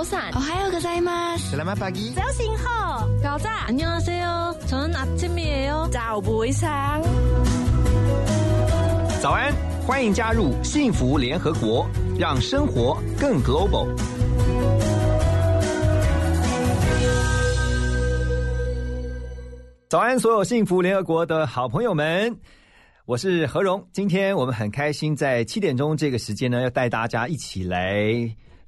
早散，哦还有个在吗？ Selamat pagi. 早醒好，搞炸，안녕하세요，저는아침이에요，早不会sáng。早安，欢迎加入幸福联合国，让生活更 global。早安，所有幸福联合国的好朋友们，我是何荣。今天我们很开心，在七点钟这个时间呢，要带大家一起来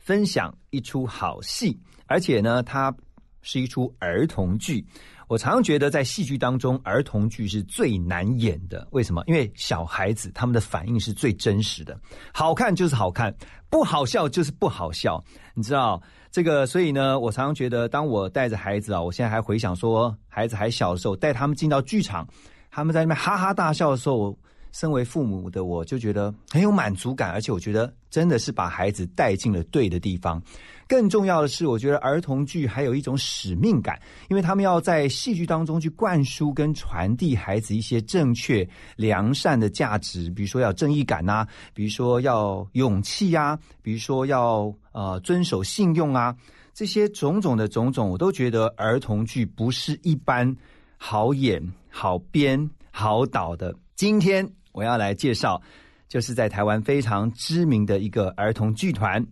分享一出好戏，而且呢，它是一出儿童剧。我常常觉得，在戏剧当中，儿童剧是最难演的。为什么？因为小孩子他们的反应是最真实的，好看就是好看，不好笑就是不好笑。你知道这个，所以呢，我常常觉得，当我带着孩子啊，我现在还回想说，孩子还小的时候，带他们进到剧场，他们在那边哈哈大笑的时候，身为父母的我就觉得很有满足感，而且我觉得真的是把孩子带进了对的地方。更重要的是，我觉得儿童剧还有一种使命感，因为他们要在戏剧当中去灌输跟传递孩子一些正确、良善的价值，比如说要正义感呐、比如说要勇气呀、比如说要呃遵守信用啊，这些种种的种种，我都觉得儿童剧不是一般好演、好编、好导的。今天我要来介绍，就是在台湾非常知名的一个儿童剧团。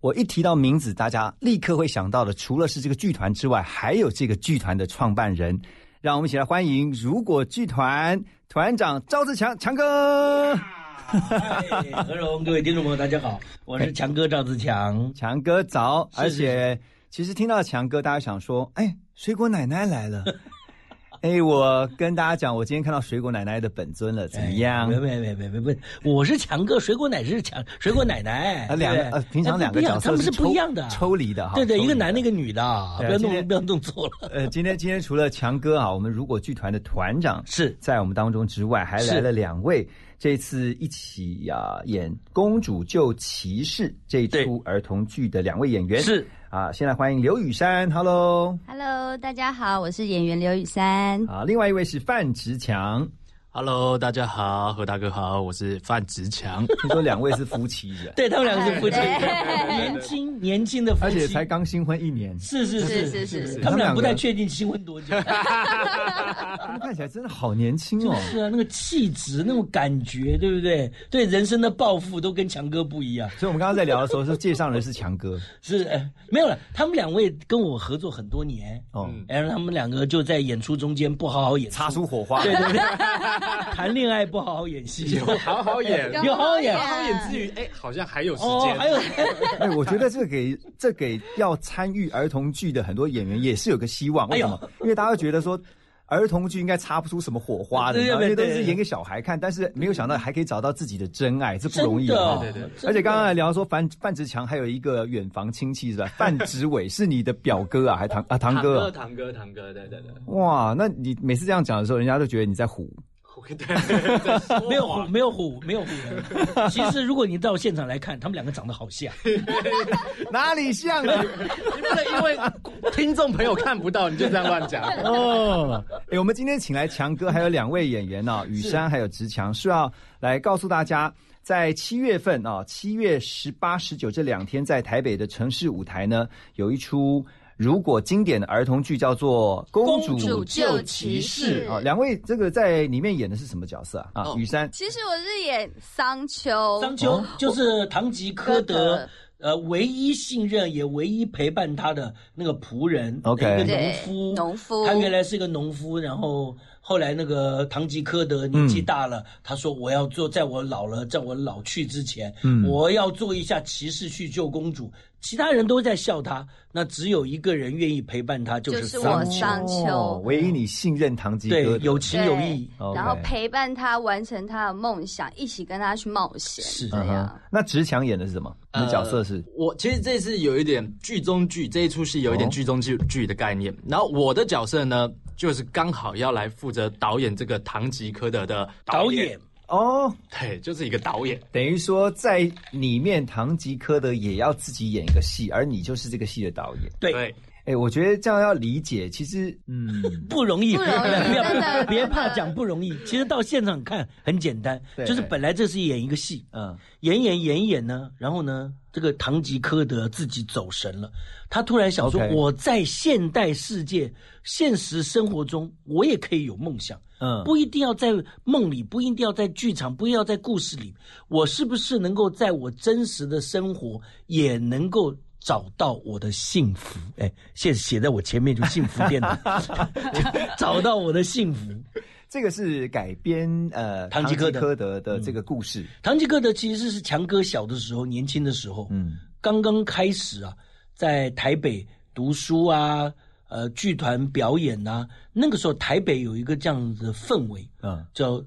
我一提到名字，大家立刻会想到的，除了是这个剧团之外，还有这个剧团的创办人。让我们一起来欢迎如果剧团团长赵志强强哥。嗨，何荣，各位听众朋友，大家好，我是强哥赵自强。强哥早，是而且其实听到强哥，大家想说，哎，水果奶奶来了。哎，我跟大家讲，我今天看到水果奶奶的本尊了，怎么样？没没没没没没，我是强哥，水果奶是强，水果奶奶。啊，两个对呃，平常两个角色他们是不一样的，抽离的哈。对对，一个男的，一个女的，不要弄不要弄错了。呃，今天今天除了强哥啊，我们如果剧团的团长是在我们当中之外，还来了两位，这次一起呀、演《公主救骑士》这一出儿童剧的两位演员是啊，先来欢迎刘雨珊，Hello，Hello，大家好，我是演员刘雨珊。啊，另外一位是范植强，Hello，大家好，何大哥好，我是范植强。听说两位是夫妻的，对他们两个是夫妻，年轻年轻的夫妻，而且才刚新婚一年，是是是是是是他们俩不太确定新婚多久。他们看起来真的好年轻哦。是啊，那个气质，那种感觉，对不对？对人生的抱负都跟强哥不一样。所以我们刚刚在聊的时候，说介绍人是强哥。是，呃没有了。他们两位跟我合作很多年，哦，然后他们两个就在演出中间不好好演，擦出火花，对对对，谈恋爱不好好演戏，有好好演，有好好演好好演之余，哎，好像还有时哦，间。还有 哎，我觉得这给这给要参与儿童剧的很多演员也是有个希望。为什么？因为大家觉得说。儿童剧应该擦不出什么火花的，因为都是演给小孩看，但是没有想到还可以找到自己的真爱，这不容易啊！对对对而且刚刚还聊说范范植强还有一个远房亲戚是吧？范植伟是你的表哥啊，还堂啊堂堂哥啊？堂哥，堂哥，对对对，哇，那你每次这样讲的时候，人家都觉得你在唬。对，没有虎，没有虎，没有虎人。其实如果你到现场来看，他们两个长得好像，哪里像啊？你不能因为听众朋友看不到，你就这样乱讲。哦，哎，我们今天请来强哥，还有两位演员呢、雨山还有植强，是要来告诉大家，在七月份啊，七月十八、十九这两天，在台北的城市舞台呢，有一出。如果经典的儿童剧叫做《公主救骑骑士。士》啊，两位这个在里面演的是什么角色啊？啊，哦。雨山其实我是演桑丘，桑丘就是堂吉诃德德。呃，唯一信任也唯一陪伴他的那个仆人 OK 一个农夫，农夫。他原来是一个农夫，然后后来那个堂吉诃德年纪大了，他说我要做，在我老了，在我老去之前，嗯。我要做一下骑士去救公主。其他人都在笑他，那只有一个人愿意陪伴他，就是桑丘。我桑丘哦唯一你信任堂吉诃对，德，有情有义。然后陪伴他完成他的梦想，一起跟他去冒险，是这嗯。那植强演的是什么？你的角色是？我其实这次有一点剧中剧，这一出戏有一点哦剧中剧剧的概念。然后我的角色呢，就是刚好要来负责导演这个堂吉诃德的导演，演哦，对，就是一个导演。等于说在里面，堂吉诃德也要自己演一个戏，而你就是这个戏的导演。对对，哎，我觉得这样要理解，其实嗯，不容易，不容易不要别怕讲不容易。其实到现场看很简单，就是本来这是演一个戏，嗯。演演演演呢，然后呢，这个堂吉诃德自己走神了，他突然想说我在现代世界、现实生活中，我也可以有梦想。嗯，不一定要在梦里，不一定要在剧场，不一定要在故事里，我是不是能够在我真实的生活也能够找到我的幸福？哎，现写在我前面就幸福电台，找到我的幸福。这个是改编呃唐吉诃德。的这个故事，唐吉诃德其实是强哥小的时候，年轻的时候，嗯。刚刚开始啊，在台北读书啊，呃，剧团表演啊，那个时候台北有一个这样子的氛围，嗯。叫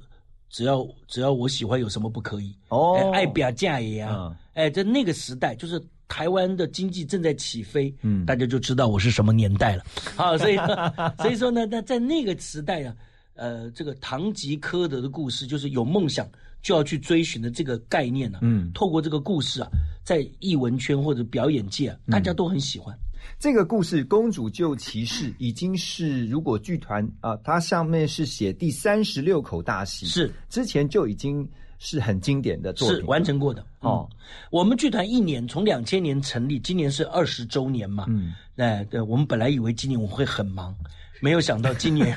只要只要我喜欢，有什么不可以？哦。哎爱表嫁也啊。嗯，哎，在那个时代，就是台湾的经济正在起飞，嗯。大家就知道我是什么年代了。好，所以呢所以说呢，那在那个时代啊，呃，这个堂吉诃德的故事，就是有梦想就要去追寻的这个概念呢、啊，嗯，透过这个故事啊，在艺文圈或者表演界啊，大家都很喜欢。这个故事《公主救骑士》已经是如果剧团啊，它上面是写第三十六口大戏，是。之前就已经是很经典的作品是完成过的哦哦。我们剧团一年从两千年成立，今年是二十周年嘛。嗯，哎，对，我们本来以为今年我会很忙，没有想到今年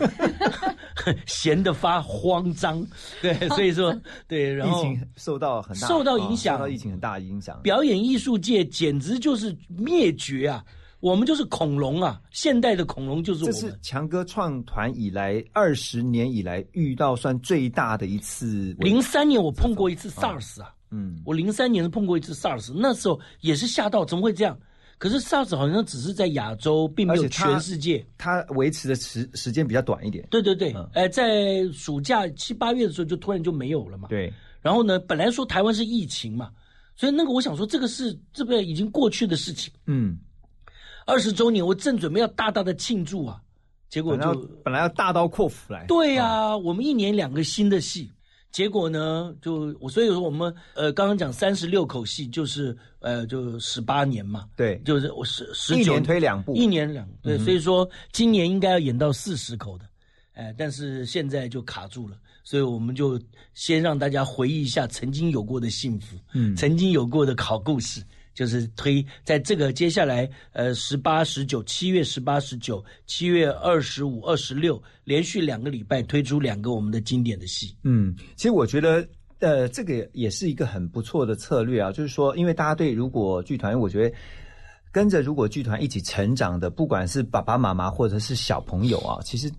闲得发慌张。对，所以说对，然后疫情受到很大受到影响哦受到疫情很大的影响。表演艺术界简直就是灭绝啊！我们就是恐龙啊，现代的恐龙就是我这是们。强哥创团以来二十年以来遇到算最大的一次零三年我碰过一次 SARS 啊，嗯我零三年碰过一次 SARS，那时候也是吓到，怎么会这样？可是 SARS 好像只是在亚洲，并没有全世界。它维持的时时间比较短一点。对对对，嗯呃，在暑假七八月的时候就突然就没有了嘛。对，然后呢，本来说台湾是疫情嘛，所以那个我想说这个是这个已经过去的事情，嗯，二十周年我正准备要大大的庆祝啊，结果就本来要大刀阔斧来。对呀、我们一年两个新的戏，结果呢，就我所以说我们呃刚刚讲三十六口戏，就是呃就十八年嘛，对，就是我十十九年推两部，一年两对，嗯所以说今年应该要演到四十口的，哎，但是现在就卡住了，所以我们就先让大家回忆一下曾经有过的幸福，嗯。曾经有过的好故事。就是推在这个接下来，呃，十八、十九，七月十八、十九，七月二十五、二十六，连续两个礼拜推出两个我们的经典的戏。嗯，其实我觉得，呃，这个也是一个很不错的策略啊。就是说，因为大家对如果剧团，我觉得跟着如果剧团一起成长的，不管是爸爸妈妈或者是小朋友啊，其实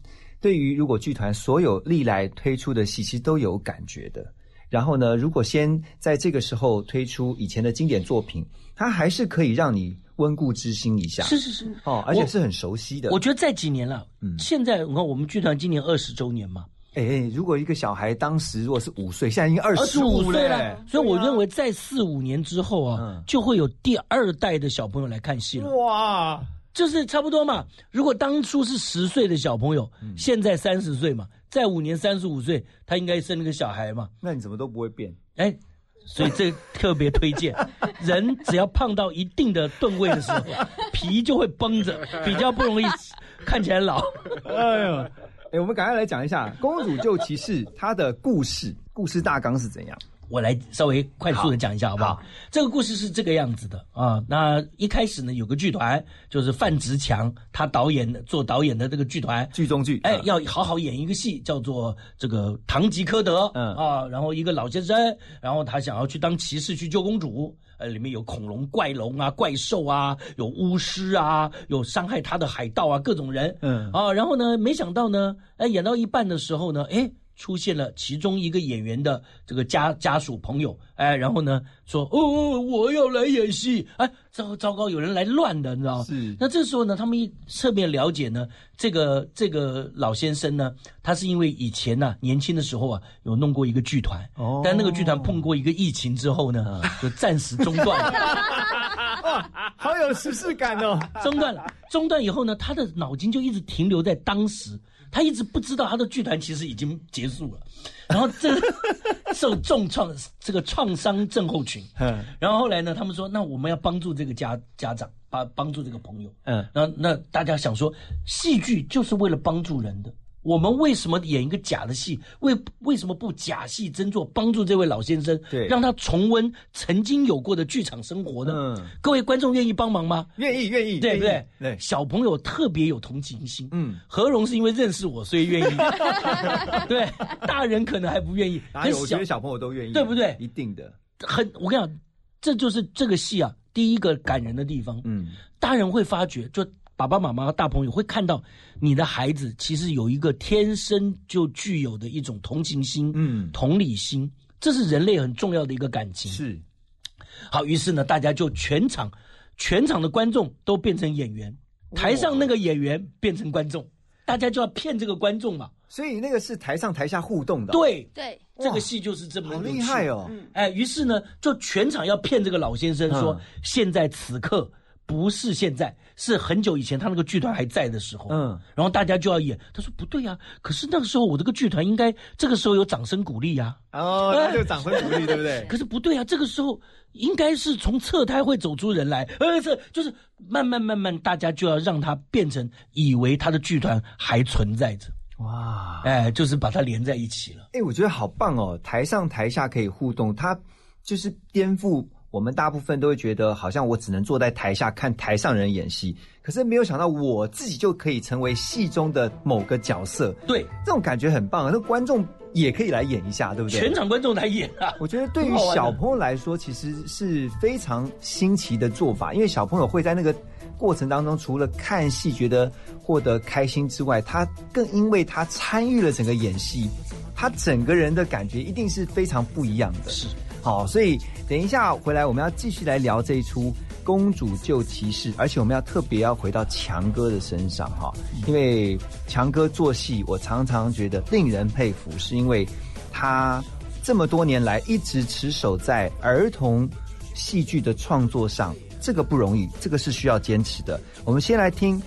对于如果剧团所有历来推出的戏，其实都有感觉的。然后呢，如果先在这个时候推出以前的经典作品，它还是可以让你温故知新一下。是是是，哦，而且是很熟悉的。我觉得这几年了，嗯。现在你看我们剧团今年二十周年嘛，哎，如果一个小孩当时如果是五岁，现在已经二二十十五五岁了。了，，所以我认为在四五年之后啊，嗯。就会有第二代的小朋友来看戏了，哇，就是差不多嘛。如果当初是十岁的小朋友，现在三十岁嘛，再五年三十五岁，他应该生了个小孩嘛，那你怎么都不会变？哎。所以这特别推荐，人只要胖到一定的吨位的时候，皮就会绷着，比较不容易看起来老。哎呦，哎，我们赶快来讲一下《公主救骑士》它的故事，故事大纲是怎样？我来稍微快速的讲一下，好不好？好这个故事是这个样子的啊。那一开始呢，有个剧团，就是范植强他导演的做导演的这个剧团，剧中剧，哎，嗯要好好演一个戏，叫做这个《堂吉诃德》。嗯啊，然后一个老先生，然后他想要去当骑士去救公主。呃，里面有恐龙、怪龙啊、怪兽啊，有巫师啊，有伤害他的海盗啊，各种人。嗯啊，然后呢，没想到呢，哎，演到一半的时候呢，哎，出现了其中一个演员的这个家家属朋友，哎，然后呢说，哦哦，我要来演戏，哎，糟糟糕，有人来乱的，你知道吗？是那这时候呢，他们一侧面了解呢，这个这个老先生呢，他是因为以前呢、年轻的时候啊，有弄过一个剧团，哦但那个剧团碰过一个疫情之后呢，就暂时中断了。好有时事感哦。中断了，中断以后呢，他的脑筋就一直停留在当时他一直不知道他的剧团其实已经结束了，然后这 受重创这个创伤症候群，嗯。然后后来呢，他们说那我们要帮助这个家家长，帮帮助这个朋友，嗯，那那大家想说，戏剧就是为了帮助人的。我们为什么演一个假的戏？为为什么不假戏真做，帮助这位老先生，对让他重温曾经有过的剧场生活呢？嗯各位观众愿意帮忙吗？愿意愿意，对不对？对，小朋友特别有同情心。嗯，何荣是因为认识我，所以愿意。对，大人可能还不愿意。哪有？可是小我觉得小朋友都愿意，对不对一定的，很，我跟你讲，这就是这个戏啊，第一个感人的地方。嗯大人会发觉，就爸爸妈妈、大朋友会看到你的孩子其实有一个天生就具有的一种同情心、嗯，同理心，这是人类很重要的一个感情。是，好，于是呢，大家就全场全场的观众都变成演员，台上那个演员变成观众，大家就要骗这个观众嘛。所以那个是台上台下互动的，，对，对，这个戏就是这么好厉害哦，哎，于是呢，就全场要骗这个老先生说，嗯。现在此刻不是现在，是很久以前他那个剧团还在的时候。嗯，然后大家就要演，他说不对呀、可是那个时候我这个剧团应该这个时候有掌声鼓励呀、哦，那就掌声鼓励，对不对？可是不对啊，这个时候应该是从侧胎会走出人来，呃，这就是慢慢慢慢，大家就要让他变成以为他的剧团还存在着，哇，哎，就是把它连在一起了。哎，我觉得好棒哦！台上台下可以互动，它就是颠覆我们大部分都会觉得，好像我只能坐在台下看台上人演戏，可是没有想到我自己就可以成为戏中的某个角色，对，这种感觉很棒啊！那观众也可以来演一下，对不对？全场观众来演啊，我觉得对于小朋友来说，其实是非常新奇的做法，因为小朋友会在那个过程当中，除了看戏觉得获得开心之外，他更因为他参与了整个演戏，他整个人的感觉一定是非常不一样的。是好，所以等一下回来，我们要继续来聊这一出《公主救骑士》，而且我们要特别要回到强哥的身上哈，因为强哥做戏，我常常觉得令人佩服，是因为他这么多年来一直持守在儿童戏剧的创作上，这个不容易，这个是需要坚持的。我们先来听。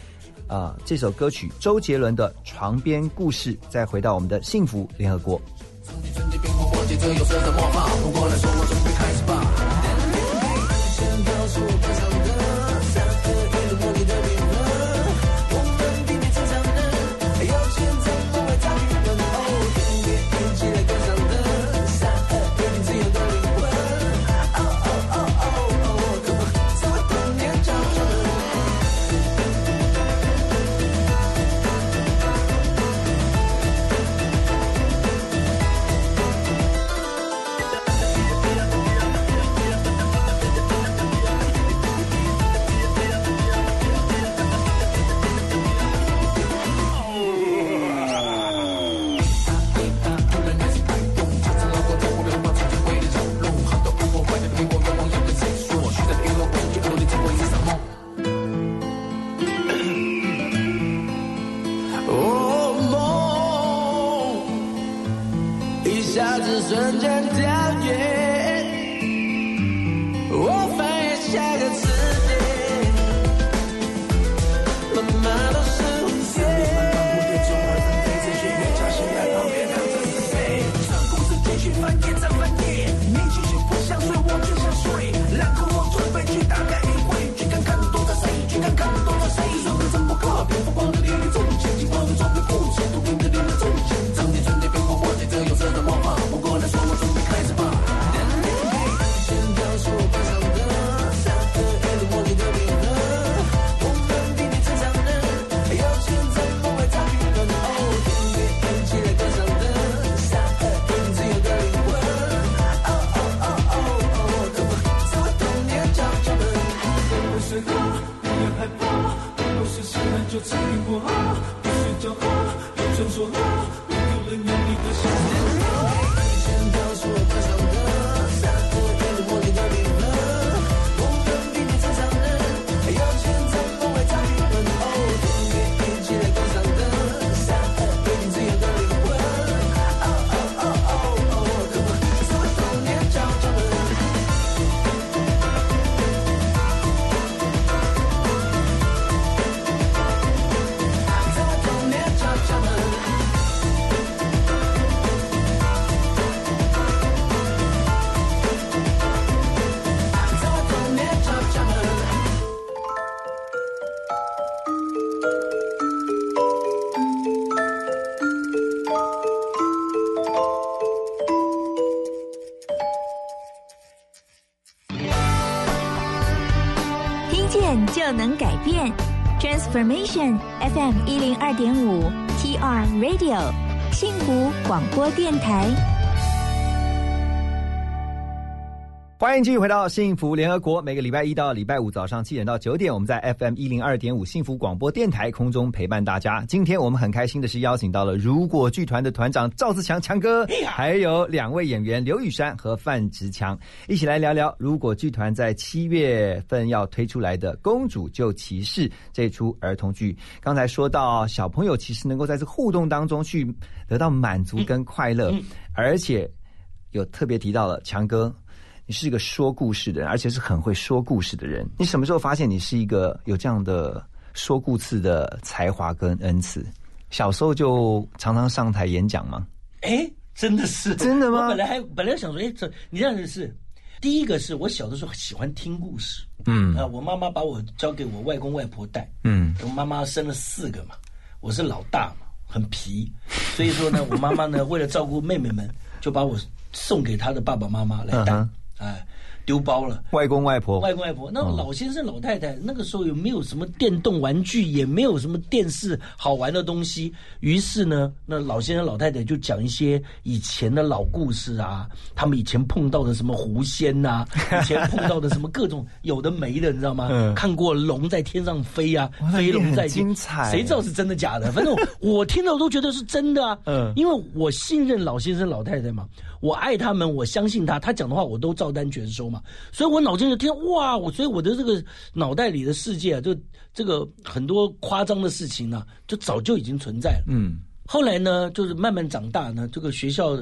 啊、这首歌曲周杰伦的《床边故事》，再回到我们的幸福联合国。借着有色的魔法，不过来说，我准备开始吧，Formation FM 一零二点五 TR Radio 幸福广播电台。欢迎继续回到幸福联合国，每个礼拜一到礼拜五早上七点到九点，我们在 FM 一零二点五幸福广播电台空中陪伴大家。今天我们很开心的是邀请到了如果剧团的团长赵自强强哥，还有两位演员刘雨山和范植强，一起来聊聊如果剧团在七月份要推出来的《公主救骑士》这出儿童剧。刚才说到小朋友其实能够在这互动当中去得到满足跟快乐，而且有特别提到了强哥。你是一个说故事的人，而且是很会说故事的人。你什么时候发现你是一个有这样的说故事的才华跟恩赐？小时候就常常上台演讲吗？哎，真的是。真的吗？我本来还本来想说，哎，这你这样子是第一个是我小的时候喜欢听故事，嗯。啊，我妈妈把我交给我外公外婆带，嗯，我妈妈生了四个嘛，我是老大嘛，很皮，所以说呢，我妈妈呢为了照顾妹妹们，就把我送给她的爸爸妈妈来带。嗯，哎，丢包了。外公外婆，外公外婆，那老先生老太太那个时候也没有什么电动玩具，也没有什么电视好玩的东西。于是呢，那老先生老太太就讲一些以前的老故事啊，他们以前碰到的什么狐仙呐、以前碰到的什么各种有的没的，你知道吗？嗯看过龙在天上飞啊飞龙在天精彩谁知道是真的假的？反正我我听到都觉得是真的啊。嗯因为我信任老先生老太太嘛，我爱他们，我相信他，他讲的话我都照单全收嘛，所以我脑筋就听哇，我所以我的这个脑袋里的世界啊，就这个很多夸张的事情呢、就早就已经存在了。嗯，后来呢，就是慢慢长大呢，这个学校。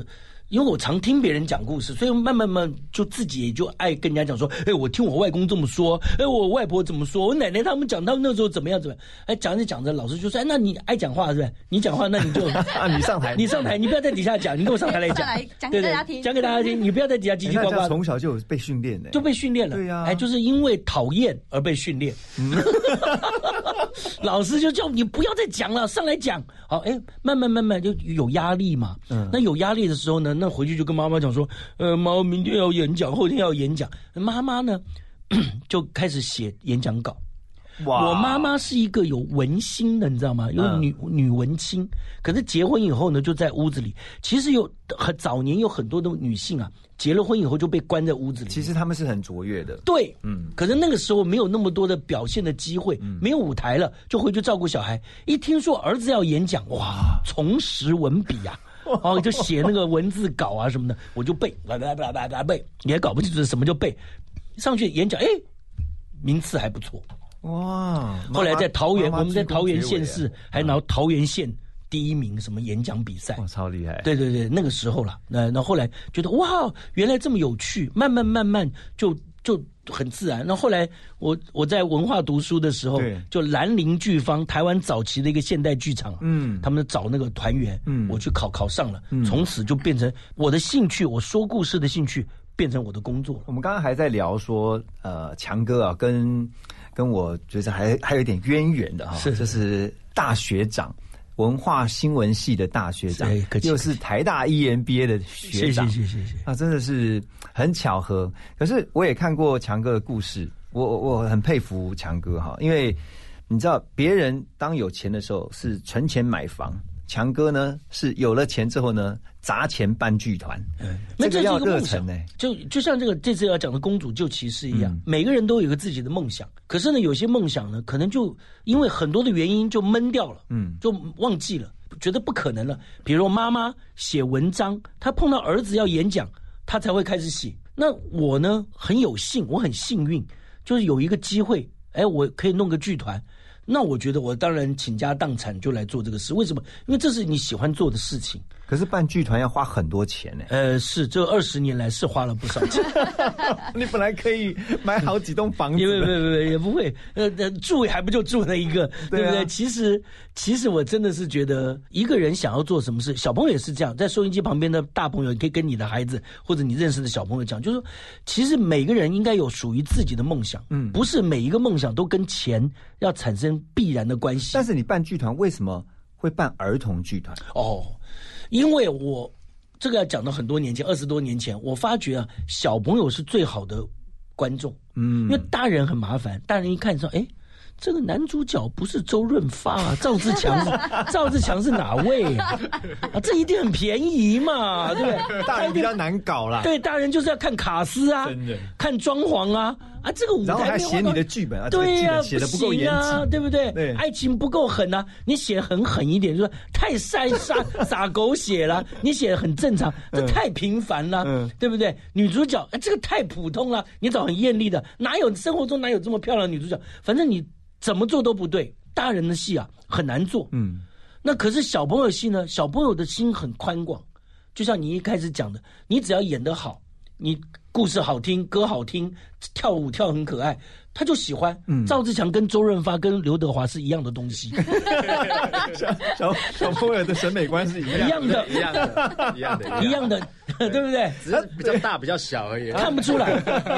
因为我常听别人讲故事，所以慢慢慢就自己也就爱跟人家讲说，哎，我听我外公这么说，哎，我外婆怎么说，我奶奶他们讲他们那时候怎么样怎么样，哎，讲着讲着，老师就说，哎，那你爱讲话是不是？你讲话，那你就啊，你上台，你上台，你不要在底下讲，你给我上台来讲，来讲给对对大家听。讲给大家听，你不要在底下叽叽呱呱。的，从小就有被训练的，就被训练了。对呀。哎，就是因为讨厌而被训练。老师就叫你不要再讲了，上来讲。好，哎，慢慢慢慢就有压力嘛。嗯那有压力的时候呢，那回去就跟妈妈讲说，呃，妈，明天要演讲，后天要演讲。妈妈呢，就开始写演讲稿。哇我妈妈是一个有文心的，你知道吗？有嗯女、女文青，可是结婚以后呢，就在屋子里。其实有很早年有很多的女性啊，结了婚以后就被关在屋子里。其实他们是很卓越的，对，嗯可是那个时候没有那么多的表现的机会，没有舞台了，就回去照顾小孩。一听说儿子要演讲，哇，重拾文笔呀、哦，就写那个文字稿啊什么的，我就背，来来来来来背，也搞不清楚什么就背。上去演讲，哎，名次还不错。哇！后来在桃园，我们在桃园县市还拿桃园县第一名，什么演讲比赛。哇，超厉害，对对对，那个时候了，那那后来觉得哇，原来这么有趣，慢慢慢慢就就很自然。那后来我我在文化读书的时候，就兰陵剧坊，台湾早期的一个现代剧场，嗯他们找那个团员，嗯我去考考上了，从此就变成我的兴趣，我说故事的兴趣变成我的工作了。我们刚刚还在聊说，呃，强哥啊，跟跟我觉得还还有一点渊源的哈，是就是大学长，文化新闻系的大学长又是台大 E EMBA 的学长，谢谢谢谢。啊，真的是很巧合。可是我也看过强哥的故事，我我我很佩服强哥哈，因为你知道，别人当有钱的时候是存钱买房，强哥呢是有了钱之后呢砸钱办剧团，那这是这个要一个梦想热忱呢。就就像这个这次要讲的公主救骑士一样，嗯每个人都有一个自己的梦想。可是呢，有些梦想呢，可能就因为很多的原因就闷掉了，嗯就忘记了，觉得不可能了。比如妈妈写文章，她碰到儿子要演讲，她才会开始写。那我呢，很有幸，我很幸运，就是有一个机会，哎，我可以弄个剧团。那我觉得我当然倾家荡产就来做这个事。为什么？因为这是你喜欢做的事情。可是办剧团要花很多钱呢。呃，是这二十年来是花了不少钱。你本来可以买好几栋房子也不不的，不也不会，呃，呃住还不就住那一个，对不对？其实其实我真的是觉得，一个人想要做什么事，小朋友也是这样，在收音机旁边的大朋友，你可以跟你的孩子或者你认识的小朋友讲，就是说，其实每个人应该有属于自己的梦想，嗯不是每一个梦想都跟钱要产生必然的关系。但是你办剧团为什么会办儿童剧团？哦，因为我这个要讲到很多年前，二十多年前，我发觉啊，小朋友是最好的观众，嗯因为大人很麻烦，大人一看说，哎。这个男主角不是周润发、啊，赵志强是 赵志强是哪位啊？啊，这一定很便宜嘛，对不对？大人比较难搞啦，对，大人就是要看卡斯啊，看装潢啊，啊，这个舞台然后还写你的剧本啊，对呀、不够严行啊，对不对？对爱情不够狠啊，你写很狠一点，就是太晒撒 撒狗血了，你写的很正常，这太平凡了，嗯对不对？女主角，哎，这个太普通了，你找很艳丽的，哪有生活中哪有这么漂亮的女主角？反正你怎么做都不对，大人的戏啊很难做，嗯，那可是小朋友戏呢？小朋友的心很宽广，就像你一开始讲的，你只要演得好，你故事好听，歌好听，跳舞跳很可爱，他就喜欢。赵志强跟周润发跟刘德华是一样的东西，小小朋友的审美观是一样一样的，一样的，一样的，一样的，对不对？只是比较大、比较小而已。看不出来，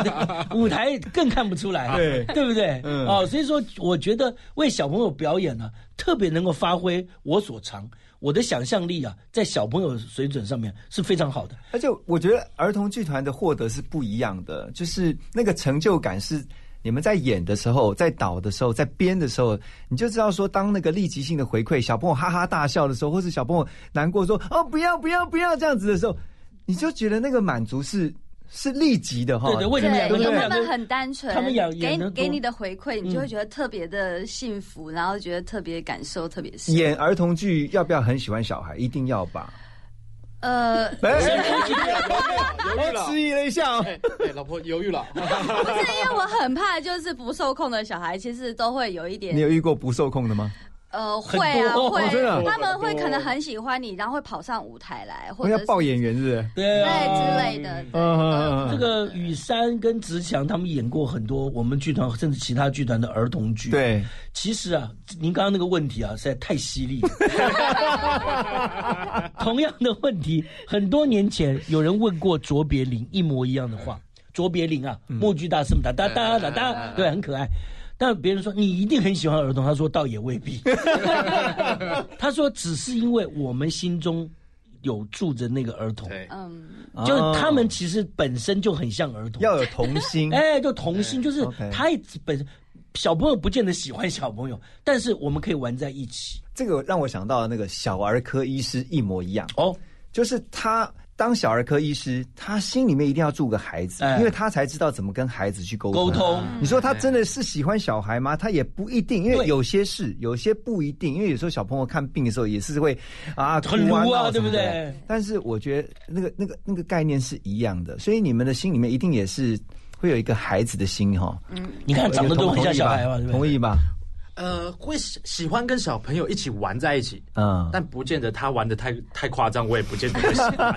舞台更看不出来，对。对不对？嗯。哦，所以说我觉得为小朋友表演呢、特别能够发挥我所长，我的想象力啊，在小朋友水准上面是非常好的。而且我觉得儿童剧团的获得是不一样的，就是那个成就感是你们在演的时候、在导的时候、在编的时候，你就知道说，当那个立即性的回馈，小朋友哈哈大笑的时候，或是小朋友难过说哦不要不要不要这样子的时候，你就觉得那个满足是是立即的哈。对对为什么两个对，因为他们很单纯，他们演给给你的回馈，你就会觉得特别的幸福，然后觉得特别感受特别深。演儿童剧要不要很喜欢小孩？一定要吧？呃，哎，犹豫了，迟疑了一下哦。哎哎，老婆犹豫了。不是因为我很怕，就是不受控的小孩，其实都会有一点你点有遇过不受控的吗？呃，会啊会，他们会可能很喜欢你，然后会跑上舞台来，或者要抱演员是不是？对对啊，之类的。对嗯嗯嗯这个雨山跟直强他们演过很多我们剧团甚至其他剧团的儿童剧。，对，其实啊，您刚刚那个问题啊，实在太犀利了。同样的问题，很多年前有人问过卓别林一模一样的话。卓别林啊，默剧大师哒哒哒哒，对，很可爱。但别人说你一定很喜欢儿童，他说倒也未必。他说只是因为我们心中有住着那个儿童，嗯，就是他们其实本身就很像儿童，要有童心。哎，就童心，就是他也本身小朋友不见得喜欢小朋友，但是我们可以玩在一起。这个让我想到那个小儿科医师一模一样，哦，就是他当小儿科医师，他心里面一定要住个孩子，哎因为他才知道怎么跟孩子去沟通沟通你说他真的是喜欢小孩吗？他也不一定，因为有些是，有些不一定。因为有时候小朋友看病的时候也是会啊很哭啊对不对但是我觉得那个那个那个概念是一样的，所以你们的心里面一定也是会有一个孩子的心哈。嗯你看长得都很像小孩嘛，对不对？同意吧？呃，会喜喜欢跟小朋友一起玩在一起，嗯，但不见得他玩的太太夸张，我也不见得会喜欢。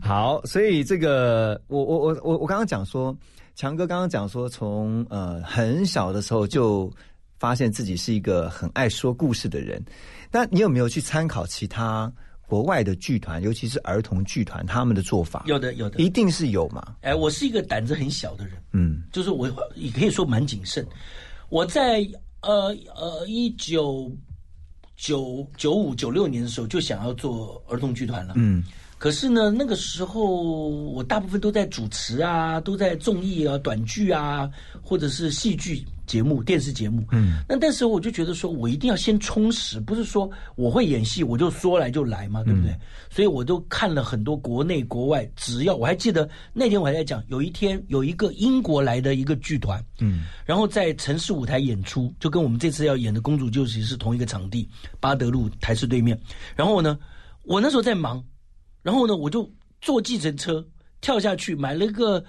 好，所以这个我我我我我刚刚讲说，强哥刚刚讲说，从呃很小的时候就发现自己是一个很爱说故事的人。那你有没有去参考其他国外的剧团，尤其是儿童剧团他们的做法？有的有的。一定是有嘛？哎，我是一个胆子很小的人，嗯就是我也可以说蛮谨慎。我在呃呃一九九九五九六年的时候就想要做儿童剧团了，嗯可是呢，那个时候我大部分都在主持啊，都在综艺啊、短剧啊，或者是戏剧节目、电视节目。嗯，那但是我就觉得说，我一定要先充实，不是说我会演戏我就说来就来嘛，对不对？所以我都看了很多国内国外，只要我还记得那天我还在讲，有一天有一个英国来的一个剧团，嗯然后在城市舞台演出，就跟我们这次要演的《公主救急》是同一个场地，巴德路台式对面。然后呢，我那时候在忙，然后呢，我就坐计程车跳下去买了个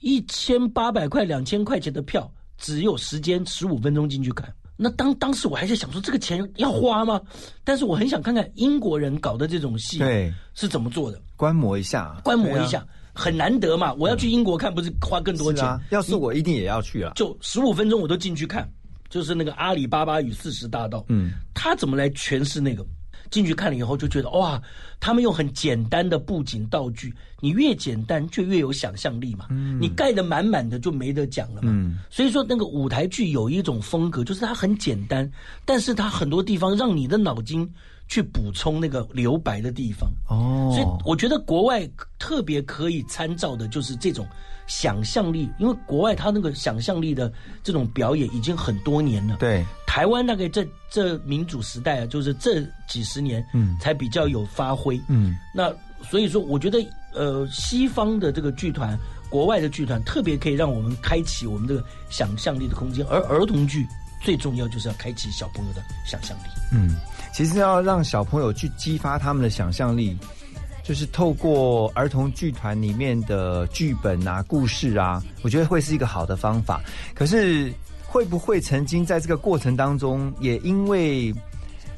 一千八百块、两千块钱的票，只有时间十五分钟进去看。那当当时我还在想说，这个钱要花吗？但是我很想看看英国人搞的这种戏对，是怎么做的，观摩一下，观摩一下，很难得嘛。我要去英国看，不是花更多钱？是啊，要是我一定也要去啊。就十五分钟我都进去看，就是那个《阿里巴巴与四十大盗》，嗯，他怎么来诠释那个？进去看了以后就觉得哇，他们用很简单的布景道具，你越简单就越有想象力嘛。你盖的满满的就没得讲了嘛。嗯所以说那个舞台剧有一种风格，就是它很简单，但是它很多地方让你的脑筋去补充那个留白的地方。哦，所以我觉得国外特别可以参照的就是这种想象力，因为国外他那个想象力的这种表演已经很多年了。对，台湾大概这这民主时代啊，就是这几十年，嗯才比较有发挥。嗯那所以说，我觉得呃，西方的这个剧团，国外的剧团，特别可以让我们开启我们这个想象力的空间。而儿童剧最重要就是要开启小朋友的想象力。嗯，其实要让小朋友去激发他们的想象力，就是透过儿童剧团里面的剧本啊、故事啊，我觉得会是一个好的方法。可是会不会曾经在这个过程当中，也因为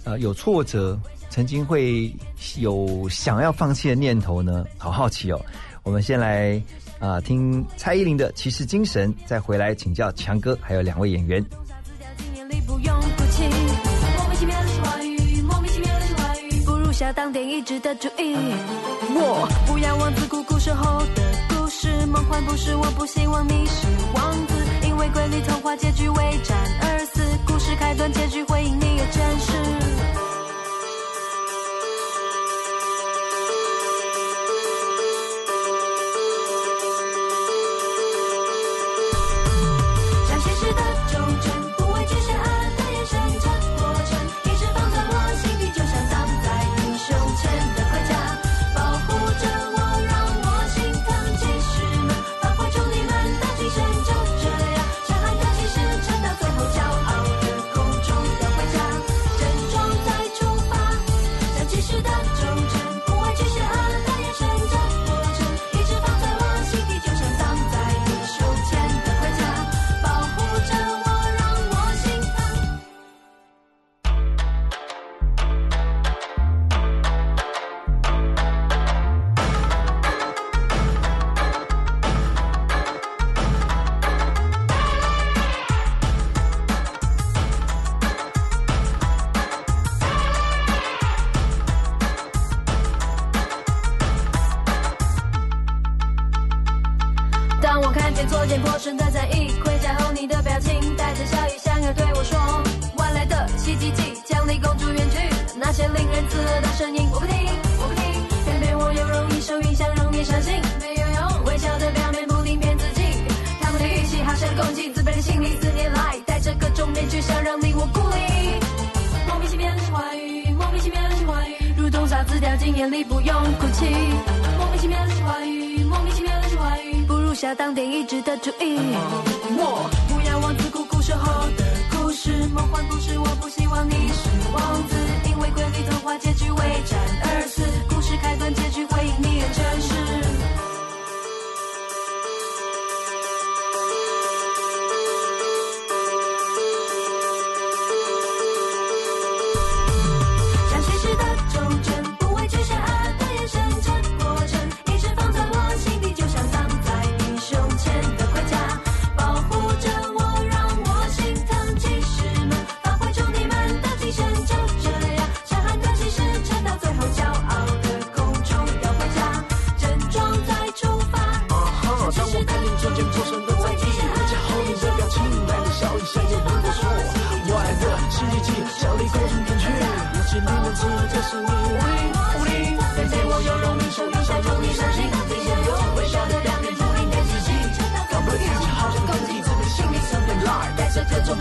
呃有挫折，曾经会有想要放弃的念头呢？好好奇哦。我们先来啊、听蔡依林的《骑士精神》，再回来请教强哥还有两位演员。下当点一直的主意。我不要王子苦苦守候的故事，梦幻不是，我不希望你是王子，因为瑰丽童话结局为战而死，故事开端结局会因你而真实。下当点一直的注意。我不要王子苦苦守候的故事，梦幻故事，我不希望你是王子，因为瑰丽童话结局为战而死，故事开端结局会因你而真实。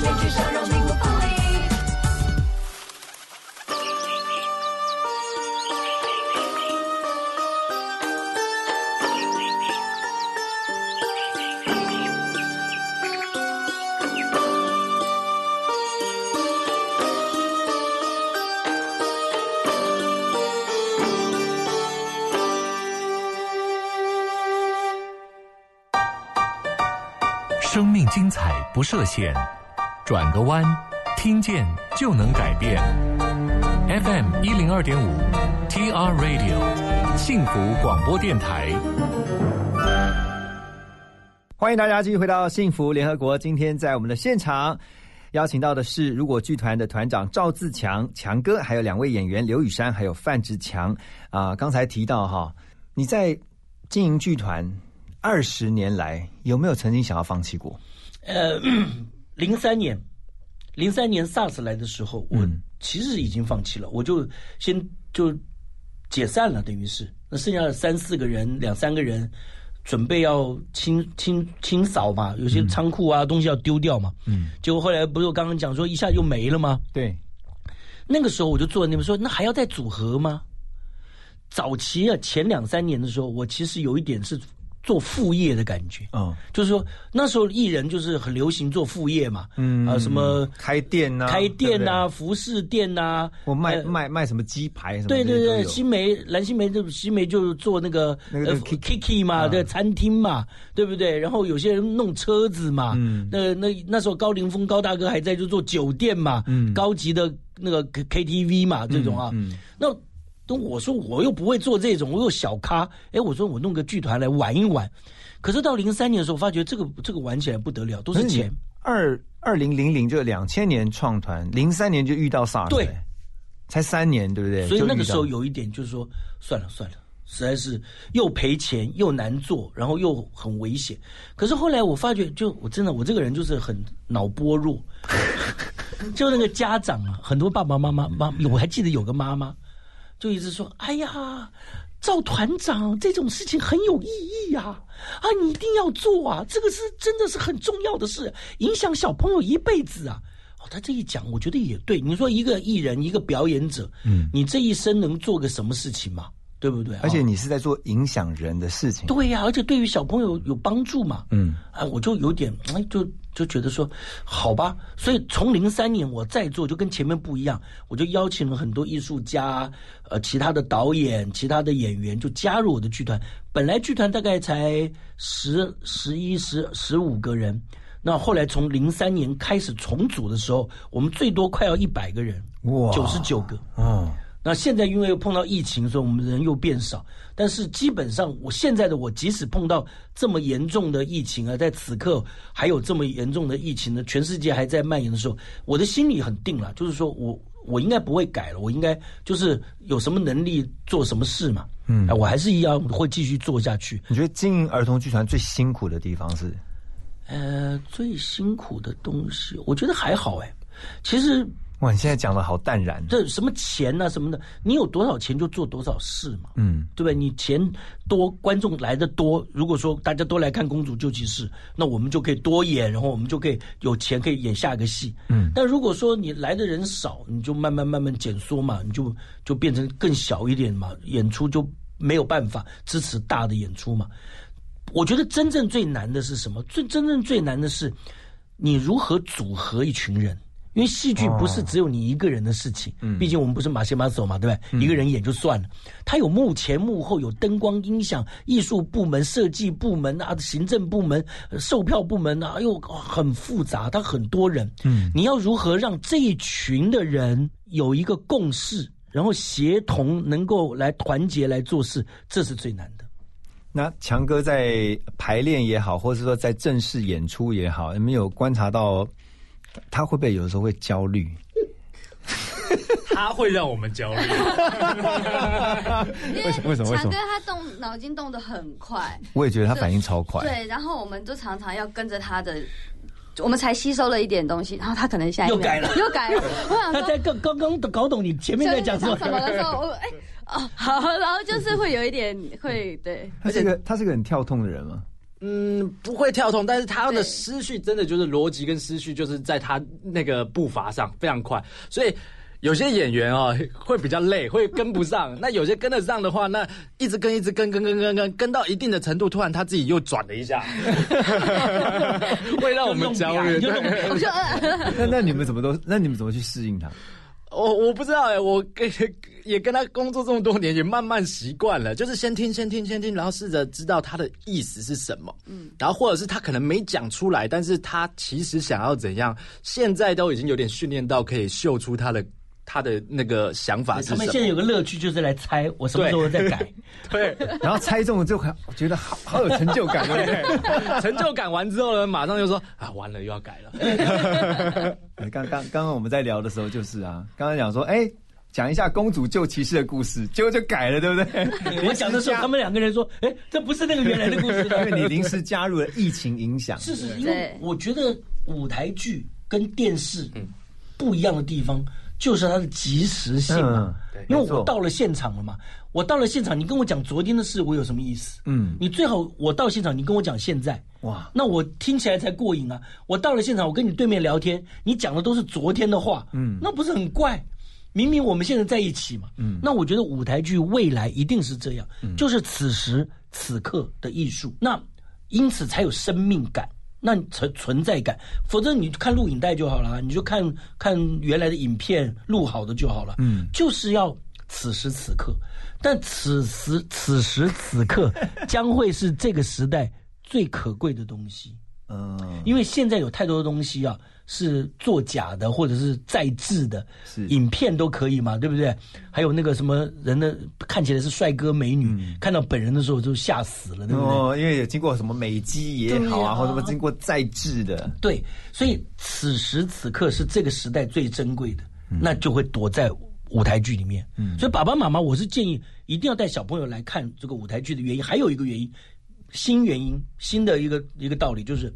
面具想让你我孤立。生命精彩不设限，转个弯，听见就能改变。FM 一零二点五，TR Radio，幸福广播电台。欢迎大家继续回到幸福联合国。今天在我们的现场邀请到的是如果剧团的团长赵自强强哥，还有两位演员刘雨山还有范志强啊。刚才提到哈，你在经营剧团二十年来，有没有曾经想要放弃过？呃，零三年，零三年 SARS 来的时候，我嗯其实已经放弃了，我就先就解散了，等于是那剩下的三四个人、两三个人，准备要清清清扫嘛，有些仓库啊、东西要丢掉嘛。嗯，结果后来不是我刚刚讲说一下就没了吗？对，那个时候我就坐在那边说，那还要再组合吗？早期啊，前两三年的时候，我其实有一点是做副业的感觉，嗯。就是说那时候艺人就是很流行做副业嘛，嗯。啊什么开店呐，开店呐、不服饰店呐、对，或卖呃卖卖什么鸡排什么，对对对，新梅蓝新梅就新梅就做那个呃 Kiki 嘛，啊。对餐厅嘛，对不对？然后有些人弄车子嘛，嗯。那那那时候高凌风高大哥还在就做酒店嘛，嗯。高级的那个 K T V 嘛，这种啊，嗯嗯。那。那我说我又不会做这种，我有小咖，哎，我说我弄个剧团来玩一玩。可是到零三年的时候，发觉这个这个玩起来不得了，都是钱。二二零零零就两千年创团，零三年就遇到 SARS，对欸才三年，对不对？所以那个时候有一点就是说，算了算了，实在是又赔钱又难做，然后又很危险。可是后来我发觉，就我真的我这个人就是很脑波弱，就那个家长啊，很多爸爸妈妈妈，我还记得有个妈妈就一直说：“哎呀。”赵团长，这种事情很有意义呀、啊！你一定要做啊！这个是真的是很重要的事，影响小朋友一辈子啊！哦，他这一讲，我觉得也对。你说一个艺人，一个表演者，嗯你这一生能做个什么事情嘛？对不对？哦而且你是在做影响人的事情，对呀、而且对于小朋友有帮助嘛。嗯啊，我就有点哎，就就觉得说，好吧。所以从零三年我再做，就跟前面不一样，我就邀请了很多艺术家，呃，其他的导演、其他的演员就加入我的剧团。本来剧团大概才十、十一、十十五个人，那后来从零三年开始重组的时候，我们最多快要一百个人，哇九十九个。哦，那现在因为又碰到疫情，所以我们人又变少。但是基本上，我现在的我，即使碰到这么严重的疫情啊，在此刻还有这么严重的疫情呢，全世界还在蔓延的时候，我的心里很定了，就是说我我应该不会改了，我应该就是有什么能力做什么事嘛。嗯啊，我还是一样会继续做下去。你觉得经营儿童剧团最辛苦的地方是？呃，最辛苦的东西，我觉得还好哎。其实哇，你现在讲的好淡然，这什么钱呐、什么的，你有多少钱就做多少事嘛。嗯对不对？你钱多，观众来的多。如果说大家都来看《公主救急室》，那我们就可以多演，然后我们就可以有钱可以演下一个戏。嗯但如果说你来的人少，你就慢慢慢慢减缩嘛，你就就变成更小一点嘛，演出就没有办法支持大的演出嘛。我觉得真正最难的是什么？最真正最难的是你如何组合一群人。因为戏剧不是只有你一个人的事情，毕竟我们不是马戏马走嘛，对不对？一个人演就算了，他有幕前幕后，有灯光音响、艺术部门、设计部门啊、行政部门、呃售票部门啊，哎呦，很复杂，他很多人。嗯，你要如何让这一群的人有一个共识，然后协同，能够来团结来做事，这是最难的。那强哥在排练也好，或者说在正式演出也好，有没有观察到他会不会有的时候会焦虑？他会让我们焦虑。为什么为什么为什么强哥他动脑筋动得很快，我也觉得他反应超快。对，然后我们就常常要跟着他的。我们才吸收了一点东西，然后他可能下一秒又改了又改了。我想，他在刚刚刚搞懂你前面在讲什么什么的时候，我哎哦好，然后就是会有一点会对，他是个他是个很跳痛的人吗？嗯，不会跳动，但是他的思绪真的就是逻辑跟思绪，就是在他那个步伐上非常快，所以有些演员哦会比较累，会跟不上。那有些跟得上的话，那一直跟一直跟跟跟跟跟跟到一定的程度，突然他自己又转了一下，会让我们焦虑。那那你们怎么都那你们怎么去适应他？我我不知道哎、我跟也跟他工作这么多年，也慢慢习惯了，就是先听先听先听，然后试着知道他的意思是什么，嗯，然后或者是他可能没讲出来，但是他其实想要怎样，现在都已经有点训练到可以秀出他的他的那个想法是什么。他们现在有个乐趣，就是来猜我什么时候再改。对然后猜中了之后，还觉得好好有成就感，对 不对？成就感完之后呢，马上就说啊，完了又要改了。刚刚刚刚我们在聊的时候就是啊，刚刚讲说，哎，讲一下公主救骑士的故事，结果就改了，对不对？我讲的时候，他们两个人说：“哎，这不是那个原来的故事了。因为你临时加入了疫情影响，是是，因为我觉得舞台剧跟电视不一样的地方，就是它的及时性嘛。因为我到了现场了嘛，我到了现场，你跟我讲昨天的事，我有什么意思？嗯，你最好我到现场，你跟我讲现在，哇，那我听起来才过瘾啊！我到了现场，我跟你对面聊天，你讲的都是昨天的话，嗯那不是很怪？明明我们现在在一起嘛，嗯那我觉得舞台剧未来一定是这样，就是此时此刻的艺术，那因此才有生命感。那存存在感，否则你看录影带就好了，你就看看原来的影片录好的就好了。嗯，就是要此时此刻，但此时此时此刻 将会是这个时代最可贵的东西，嗯，因为现在有太多的东西啊是作假的或者是再制的，是影片都可以嘛，对不对？还有那个什么人的看起来是帅哥美女，看到本人的时候就吓死了，对不对？哦，因为有经过什么美肌也好啊，啊或者什么经过再制的，对，所以此时此刻是这个时代最珍贵的，那就会躲在舞台剧里面。嗯，所以爸爸妈妈，我是建议一定要带小朋友来看这个舞台剧的原因，还有一个原因，新原因，新的一个一个道理就是，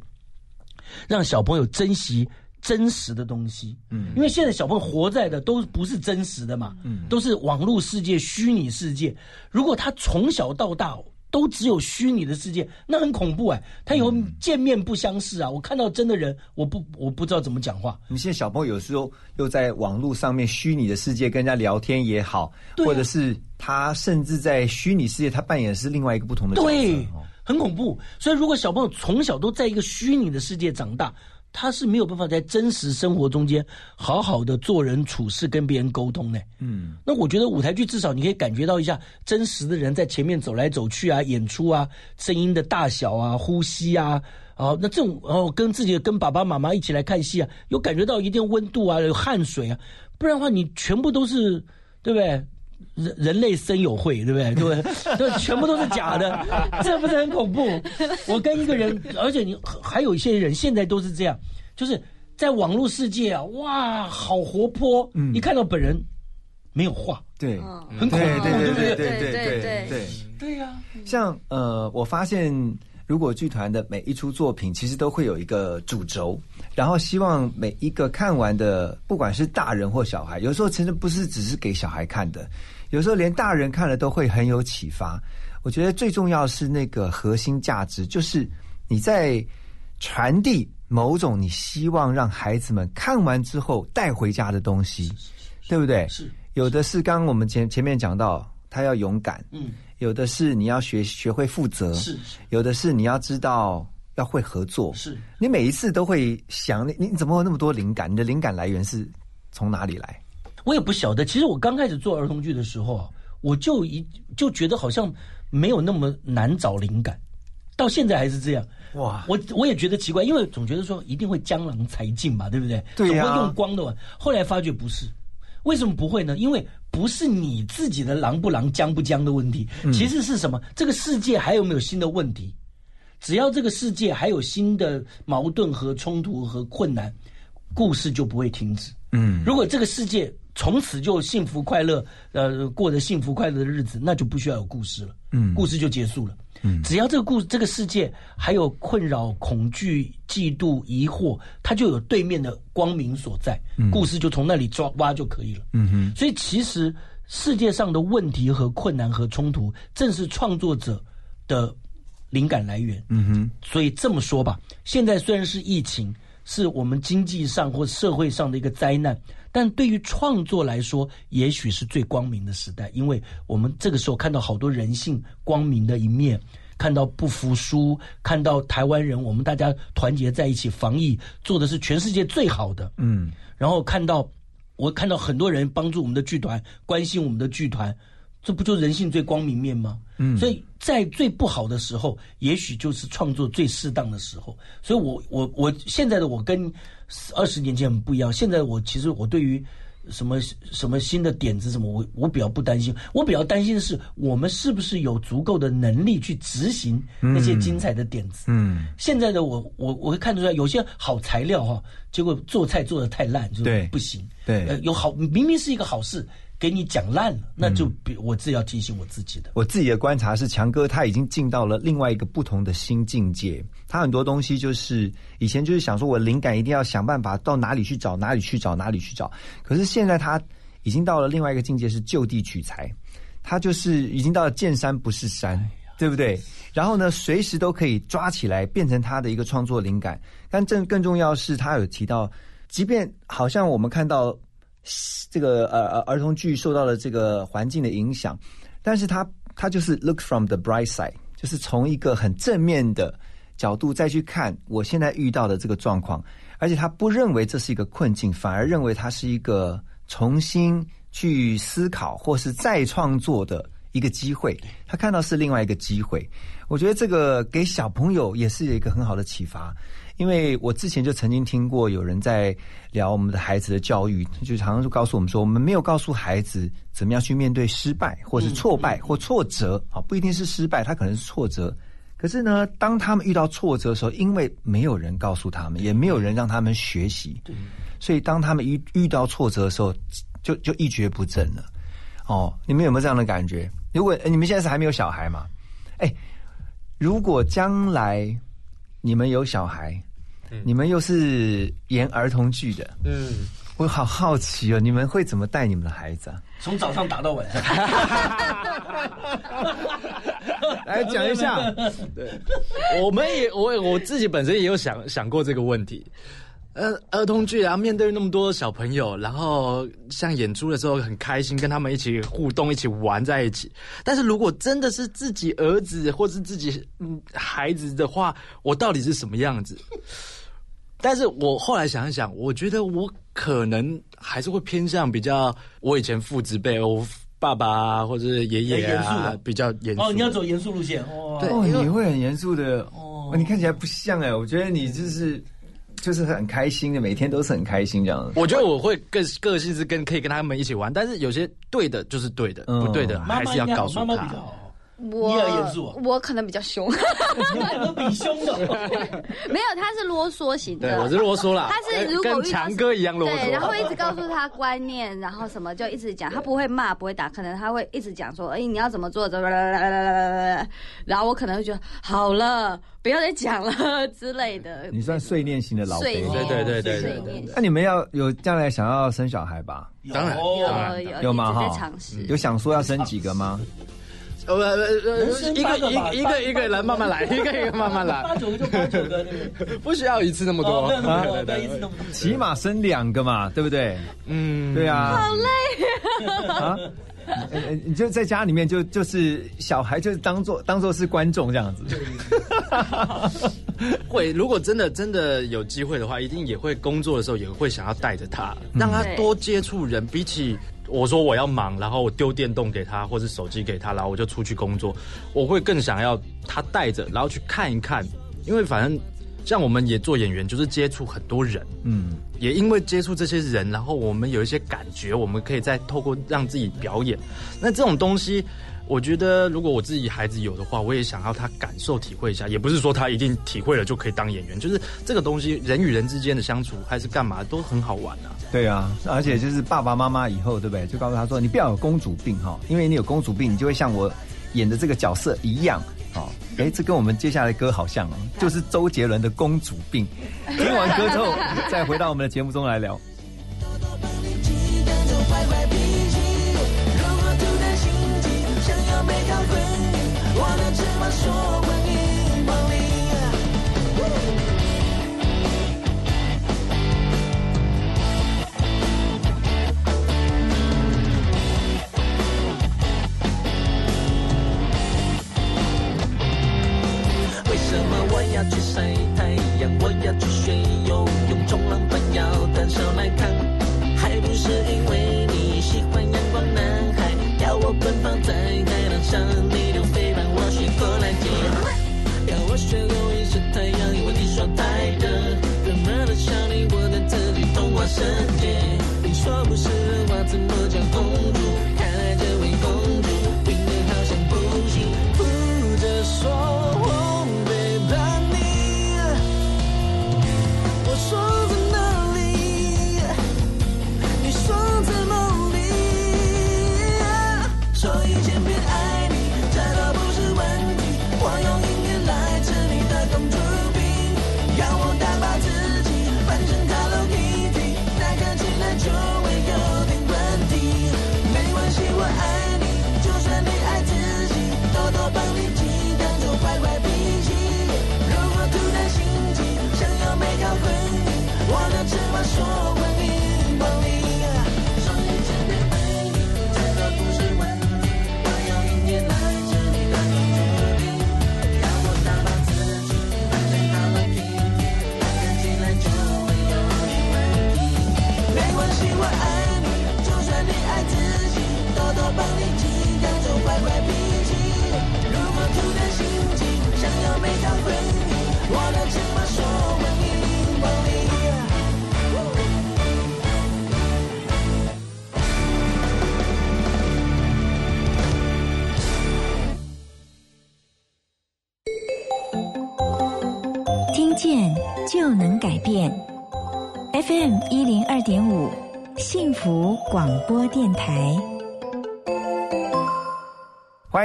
让小朋友珍惜。真实的东西，嗯，因为现在小朋友活在的都不是真实的嘛，嗯，都是网络世界、虚拟世界。如果他从小到大都只有虚拟的世界，那很恐怖哎、他以后见面不相识啊！我看到真的人，我不我不知道怎么讲话。你现在小朋友有时候又在网络上面虚拟的世界跟人家聊天也好，啊或者是他甚至在虚拟世界他扮演是另外一个不同的角色。对哦，很恐怖。所以如果小朋友从小都在一个虚拟的世界长大，他是没有办法在真实生活中间好好的做人处事，跟别人沟通的。嗯，那我觉得舞台剧至少你可以感觉到一下真实的人在前面走来走去啊，演出啊，声音的大小啊，呼吸啊。哦，那这种哦，跟自己跟爸爸妈妈一起来看戏啊，有感觉到一定温度啊，有汗水啊，不然的话你全部都是对不对？人人类生有会，对不对？对不对？这，全部都是假的，这不是很恐怖？我跟一个人，而且你还有一些人现在都是这样，就是在网络世界啊，哇，好活泼，嗯一看到本人没有话，对，很恐怖，对对对不对对对对对对对。对呀、像呃，我发现如果剧团的每一出作品，其实都会有一个主轴，然后希望每一个看完的，不管是大人或小孩，有时候其实不是只是给小孩看的，有时候连大人看了都会很有启发。我觉得最重要是那个核心价值，就是你在传递某种你希望让孩子们看完之后带回家的东西，对不对？是有的是刚刚我们前前面讲到，他要勇敢，嗯，有的是你要学学会负责，是是有的是你要知道要会合作，是。你每一次都会想，你你怎么有那么多灵感？你的灵感来源是从哪里来？我也不晓得。其实我刚开始做儿童剧的时候啊，我就一就觉得好像没有那么难找灵感，到现在还是这样。哇，我我也觉得奇怪，因为总觉得说一定会江郎才尽嘛，对不对？对呀总会用光的嘛。后来发觉不是，为什么不会呢？因为不是你自己的狼不狼、僵不僵的问题，嗯其实是什么？这个世界还有没有新的问题？只要这个世界还有新的矛盾和冲突和困难，故事就不会停止。嗯，如果这个世界从此就幸福快乐，呃，过着幸福快乐的日子，那就不需要有故事了。嗯故事就结束了。嗯，只要这个故这个世界还有困扰、恐惧、嫉妒、疑惑，它就有对面的光明所在。故事就从那里抓挖就可以了。嗯哼，所以其实世界上的问题和困难和冲突，正是创作者的灵感来源。嗯哼，所以这么说吧，现在虽然是疫情，是我们经济上或社会上的一个灾难，但对于创作来说，也许是最光明的时代，因为我们这个时候看到好多人性光明的一面。看到不服输，看到台湾人，我们大家团结在一起防疫，做的是全世界最好的。嗯，然后看到我看到很多人帮助我们的剧团，关心我们的剧团，这不就人性最光明面吗？嗯，所以在最不好的时候，也许就是创作最适当的时候。所以我我我现在的我跟二十年前很不一样。现在我其实我对于什么什么新的点子什么，我我比较不担心。我比较担心的是，我们是不是有足够的能力去执行那些精彩的点子？嗯，现在的我，我我会看出来，有些好材料哈，结果做菜做的太烂，就是对不行。对呃，有好明明是一个好事，给你讲烂了，那就比我自己要提醒我自己的。我自己的观察是，强哥他已经进到了另外一个不同的新境界。他很多东西就是以前就是想说，我灵感一定要想办法到哪里去找，哪里去找，哪里去找。可是现在他已经到了另外一个境界，是就地取材。他就是已经到了见山不是山，对不对？然后呢，随时都可以抓起来，变成他的一个创作灵感。但更更重要是，他有提到，即便好像我们看到这个呃呃儿童剧受到了这个环境的影响，但是他他就是 look from the bright side，就是从一个很正面的角度再去看我现在遇到的这个状况，而且他不认为这是一个困境，反而认为它是一个重新去思考或是再创作的一个机会。他看到是另外一个机会，我觉得这个给小朋友也是一个很好的启发。因为我之前就曾经听过有人在聊我们的孩子的教育，就常常就告诉我们说，我们没有告诉孩子怎么样去面对失败，或是挫败或挫折啊，不一定是失败，他可能是挫折。可是呢，当他们遇到挫折的时候，因为没有人告诉他们，也没有人让他们学习，所以当他们遇遇到挫折的时候，就就一蹶不振了。哦，你们有没有这样的感觉？如果你们现在是还没有小孩嘛？哎，如果将来你们有小孩，你们又是演儿童剧的，嗯，我好好奇哦，你们会怎么带你们的孩子啊？从早上打到晚上，来讲一下。对我们也我我自己本身也有想想过这个问题。呃，儿童剧啊，面对那么多小朋友，然后像演出的时候很开心，跟他们一起互动，一起玩在一起。但是如果真的是自己儿子或是自己嗯孩子的话，我到底是什么样子？但是我后来想一想，我觉得我可能还是会偏向比较我以前父子辈，我爸爸啊或者是爷爷严肃啊的，比较严肃。哦，你要走严肃路线哦。对哦，你会很严肃的哦，你看起来不像哎，我觉得你就是就是很开心的，每天都是很开心这样。我觉得我会更个性是跟可以跟他们一起玩，但是有些对的就是对的，嗯不对的还是要告诉他妈妈比较。好，我你也严肃啊我可能比较凶，比凶的。没有，他是啰嗦型的。对，我是啰嗦啦。他是如果跟强哥一样啰嗦，对，然后一直告诉他观念，然后什么就一直讲，他不会骂，不会打，可能他会一直讲说，哎，你要怎么做，怎么，然后我可能会觉得好了，不要再讲了之类的。你算碎念型的老碎。念，对对对对碎念那你们要有将来想要生小孩吧？当然有有有吗？哈，有想说要生几个吗？呃呃呃一个一一个一个来慢慢来，一个一个慢慢八来，九个就八九个，不需要一次那么多对不要一对对次那么多。起码生两个嘛，对不对？嗯，对啊，好累啊！呃呃你就在家里面就就是小孩，就是当做当做是观众这样子。会，如果真的真的有机会的话，一定也会工作的时候也会想要带着他，让他多接触人。比起我说我要忙，然后我丢电动给他，或是手机给他，然后我就出去工作，我会更想要他带着，然后去看一看，因为反正像我们也做演员，就是接触很多人，嗯，也因为接触这些人，然后我们有一些感觉，我们可以再透过让自己表演。那这种东西，我觉得如果我自己孩子有的话，我也想要他感受体会一下。也不是说他一定体会了就可以当演员，就是这个东西人与人之间的相处还是干嘛都很好玩啊。对啊，而且就是爸爸妈妈以后对不对？就告诉他说，你不要有公主病哈，因为你有公主病，你就会像我演的这个角色一样。哦，哎，这跟我们接下来的歌好像哦，就是周杰伦的《公主病》。听完歌之后，再回到我们的节目中来聊。没看亏，我的翅膀说欢迎光临。为什么我要去谁？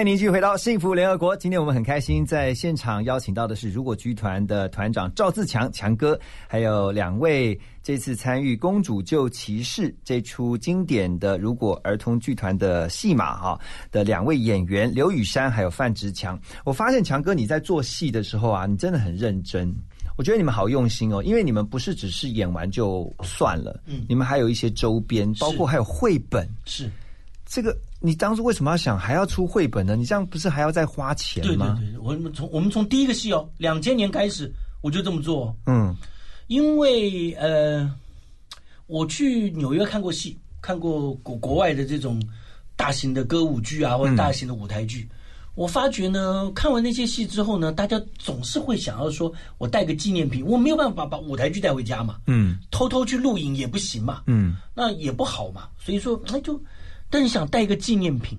迎您继续回到幸福联合国。今天我们很开心，在现场邀请到的是如果剧团的团长赵自强强哥，还有两位这次参与《公主救骑士》这出经典的如果儿童剧团的戏码哈的两位演员刘雨山还有范植强。我发现强哥你在做戏的时候啊，你真的很认真。我觉得你们好用心哦，因为你们不是只是演完就算了，嗯，你们还有一些周边，包括还有绘本，是这个你当初为什么要想还要出绘本呢？你这样不是还要再花钱对对吗？对，我们从我们从第一个戏哦，两千年开始我就这么做哦，嗯。因为呃，我去纽约看过戏，看过国国外的这种大型的歌舞剧啊，或者大型的舞台剧。我发觉呢，看完那些戏之后呢，大家总是会想要说，我带个纪念品，我没有办法把舞台剧带回家嘛，嗯。偷偷去录影也不行嘛，嗯。那也不好嘛，所以说那就，但是想带一个纪念品，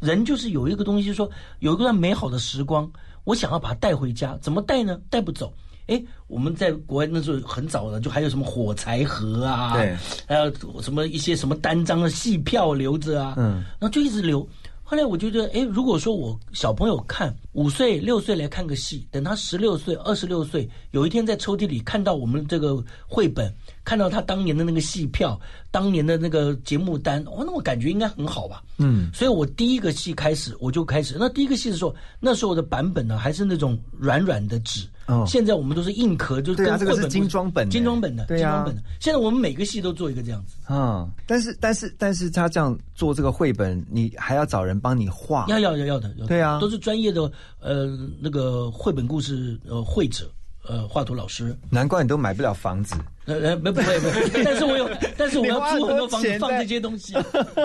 人就是有一个东西说有一段美好的时光，我想要把它带回家，怎么带呢？带不走。哎，我们在国外那时候很早了，就还有什么火柴盒啊，对，还有什么一些什么单张的戏票留着啊，嗯，然后就一直留。后来我就觉得，哎，如果说我小朋友看五岁、六岁来看个戏，等他十六岁、二十六岁，有一天在抽屉里看到我们这个绘本，看到他当年的那个戏票、当年的那个节目单，哦，那我感觉应该很好吧？嗯所以我第一个戏开始我就开始，那第一个戏的时候，那时候的版本呢还是那种软软的纸，哦现在我们都是硬壳，就是对啊这个是精装本的精装本的，对啊。精装本的。现在我们每个系都做一个这样子，啊，但是但是但是他这样做这个绘本，你还要找人帮你画，要要要要的，要的。对啊。都是专业的呃那个绘本故事呃绘者呃画图老师，难怪你都买不了房子。呃呃不不会不会，但是我有，但是我要 租很多房子放这些东西，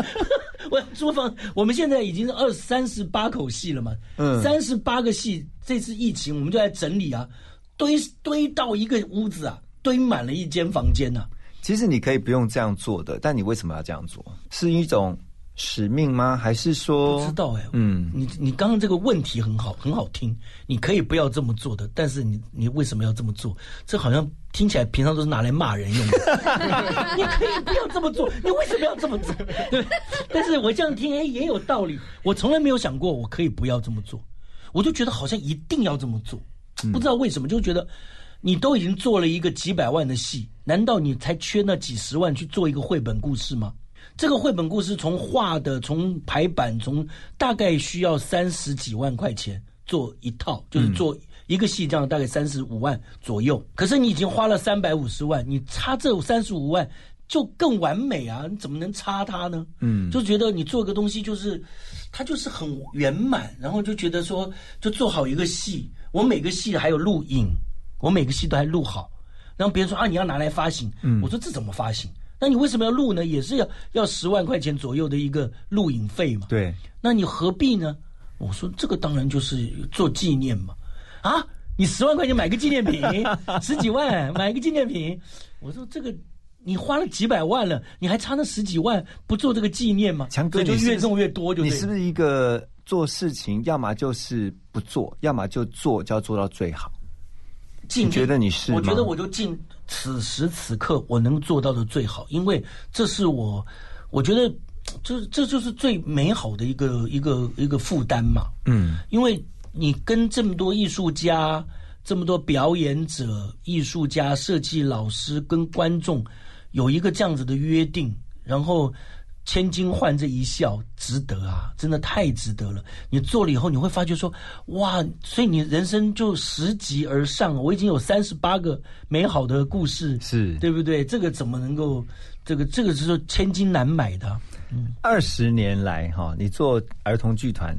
我要租房，我们现在已经是二三十八口戏了嘛，嗯三十八个戏，这次疫情我们就在整理啊，堆堆到一个屋子啊，堆满了一间房间呐、其实你可以不用这样做的，但你为什么要这样做？是一种使命吗？还是说不知道哎、嗯，你你刚刚这个问题很好，很好听。你可以不要这么做的，但是你你为什么要这么做？这好像听起来平常都是拿来骂人用的。你可以不要这么做，你为什么要这么做？对，但是我这样听，哎，也有道理。我从来没有想过我可以不要这么做，我就觉得好像一定要这么做，不知道为什么，就觉得你都已经做了一个几百万的戏，难道你才缺那几十万去做一个绘本故事吗？这个绘本故事从画的、从排版、从大概需要三十几万块钱做一套，就是做一个戏，这样大概三十五万左右。可是你已经花了三百五十万，你差这三十五万就更完美啊！你怎么能差它呢？嗯就觉得你做个东西就是，它就是很圆满，然后就觉得说，就做好一个戏，我每个戏还有录影，我每个戏都还录好，然后别人说啊你要拿来发行，嗯我说这怎么发行？那你为什么要录呢？也是要要十万块钱左右的一个录影费嘛。对，那你何必呢？我说这个当然就是做纪念嘛。啊，你十万块钱买个纪念品，十几万买个纪念品，我说这个你花了几百万了，你还差那十几万不做这个纪念吗？强哥，你就越弄越多就对了，你是不是一个做事情，要么就是不做，要么就做，就要做到最好？尽力你觉得你是我觉得我就尽此时此刻我能做到的最好，因为这是我，我觉得这这就是最美好的一个一个一个负担嘛。嗯因为你跟这么多艺术家、这么多表演者、艺术家、设计老师跟观众有一个这样子的约定，然后千金换这一笑，值得啊！真的太值得了。你做了以后，你会发觉说，哇，所以你人生就拾级而上。我已经有三十八个美好的故事，是对不对？这个怎么能够？这个这个是说千金难买的嗯。二十年来哈，你做儿童剧团，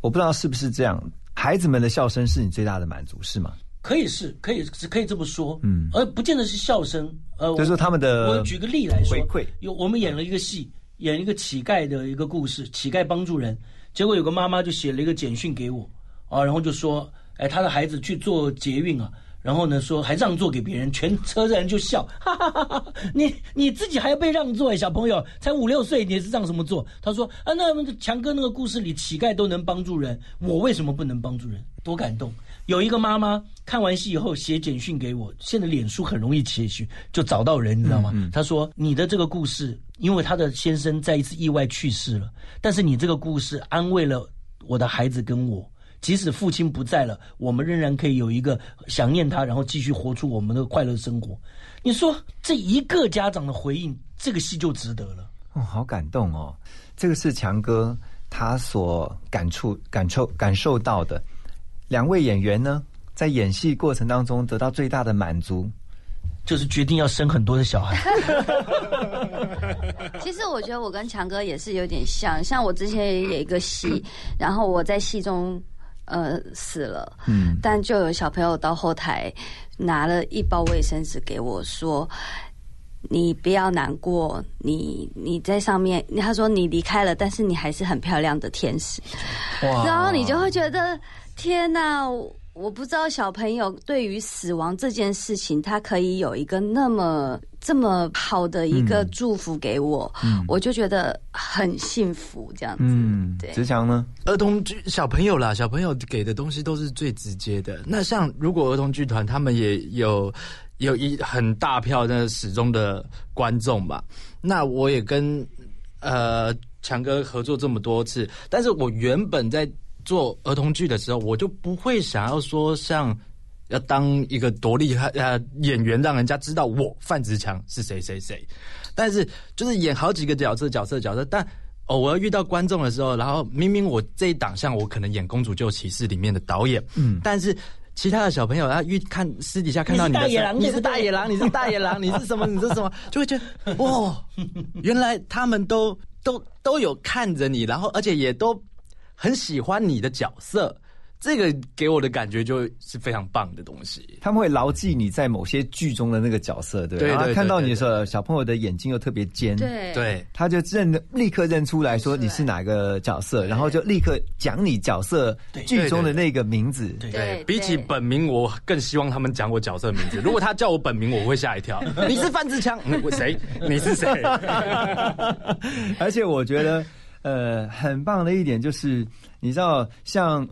我不知道是不是这样，孩子们的笑声是你最大的满足，是吗？可以是，可以是可以这么说，嗯而不见得是笑声，呃，就是说他们的我举个例来说，回馈有我们演了一个戏，演一个乞丐的一个故事，乞丐帮助人，结果有个妈妈就写了一个简讯给我，啊，然后就说，哎，他的孩子去做捷运啊。然后呢，说还让座给别人，全车的人就笑，哈哈哈哈！你你自己还要被让座哎，小朋友才五六岁，你是让什么座？他说啊，那强哥那个故事里乞丐都能帮助人，我为什么不能帮助人？多感动！有一个妈妈看完戏以后写简讯给我，现在脸书很容易写讯就找到人，你知道吗？她说你的这个故事，因为她的先生在一次意外去世了，但是你这个故事安慰了我的孩子跟我。即使父亲不在了，我们仍然可以有一个想念他，然后继续活出我们的快乐生活。你说这一个家长的回应，这个戏就值得了。哦，好感动哦！这个是强哥他所感触、感受、感受到的。两位演员呢，在演戏过程当中得到最大的满足，就是决定要生很多的小孩。其实我觉得我跟强哥也是有点像，像我之前也有一个戏，然后我在戏中呃死了，嗯但就有小朋友到后台拿了一包卫生纸给我说。你不要难过，你你在上面，他说你离开了，但是你还是很漂亮的天使。哇然后你就会觉得天哪，我我不知道小朋友对于死亡这件事情，他可以有一个那么这么好的一个祝福给我，我就觉得很幸福这样子。嗯，对直强呢？儿童剧小朋友啦，小朋友给的东西都是最直接的。那像如果儿童剧团他们也有有一很大票的始终的观众吧，那我也跟呃强哥合作这么多次，但是我原本在做儿童剧的时候，我就不会想要说像。要当一个多厉害呃演员，让人家知道我范子强是谁谁谁，但是就是演好几个角色角色角色，但偶尔遇到观众的时候，然后明明我这一档像我可能演《公主救骑士》里面的导演，嗯，但是其他的小朋友他遇看私底下看到你的时候，你是你是大野狼，你是大野狼，你是什么？你是什么？就会觉得哇，原来他们都都都有看着你，然后而且也都很喜欢你的角色。这个给我的感觉就是非常棒的东西。他们会牢记你在某些剧中的那个角色，对不对对对然后看到你的时候，小朋友的眼睛又特别尖，，对对，他就认立刻认出来说你是哪个角色，然后就立刻讲你角色剧中的那个名字。对对比起本名，我更希望他们讲我角色名字。如果他叫我本名，我会吓一跳。你是范志强？谁？你是谁？而且我觉得，呃，很棒的一点就是，你知道，像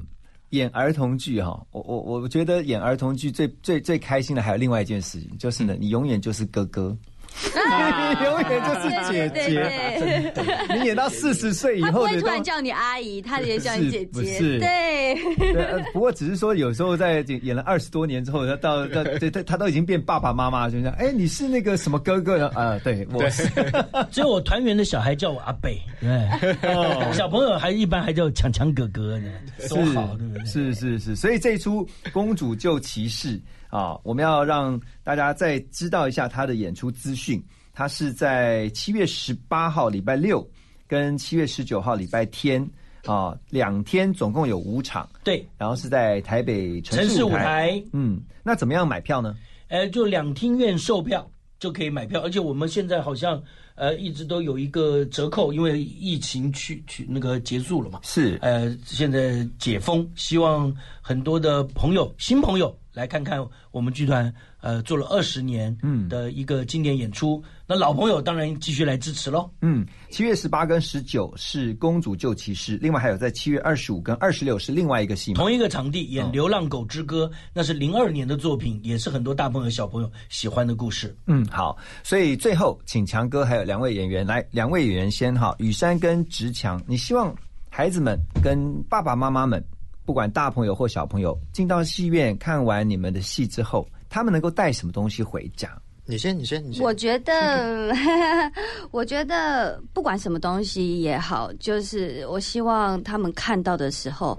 演儿童剧哈，我我我觉得演儿童剧最最最开心的还有另外一件事情，就是呢，你永远就是哥哥，你 永远就是姐姐，你演到四十岁以他不后，你都会突然叫你阿姨，他也叫你姐姐。对，不过只是说有时候在演了二十多年之后，他到到对。他他都已经变爸爸妈妈，就这样，哎，你是那个什么哥哥啊？对，我。是。只有我团员的小孩叫我阿贝，对，小朋友还一般还叫强强哥哥呢，多好，对不对？是是是，所以这一出《公主救骑士》啊，我们要让大家再知道一下他的演出资讯。他是在七月十八号礼拜六跟七月十九号礼拜天啊，两天总共有五场，对，然后是在台北城城市舞。台，嗯，那怎么样买票呢？呃，就两厅院售票就可以买票，而且我们现在好像呃一直都有一个折扣，因为疫情去去那个结束了嘛，是。呃，现在解封，希望很多的朋友、新朋友来看看我们剧团呃做了二十年嗯的一个经典演出。那老朋友当然继续来支持喽。嗯，七月十八跟十九是《公主救骑士》，另外还有在七月二十五跟二十六是另外一个戏。同一个场地演哦《流浪狗之歌》，那是零二年的作品，也是很多大朋友小朋友喜欢的故事。嗯，好，所以最后请强哥还有两位演员来，两位演员先哈，雨山跟直强，你希望孩子们跟爸爸妈妈们，不管大朋友或小朋友，进到戏院看完你们的戏之后，他们能够带什么东西回家？你先，你先，你先。我觉得，我觉得不管什么东西也好，就是我希望他们看到的时候，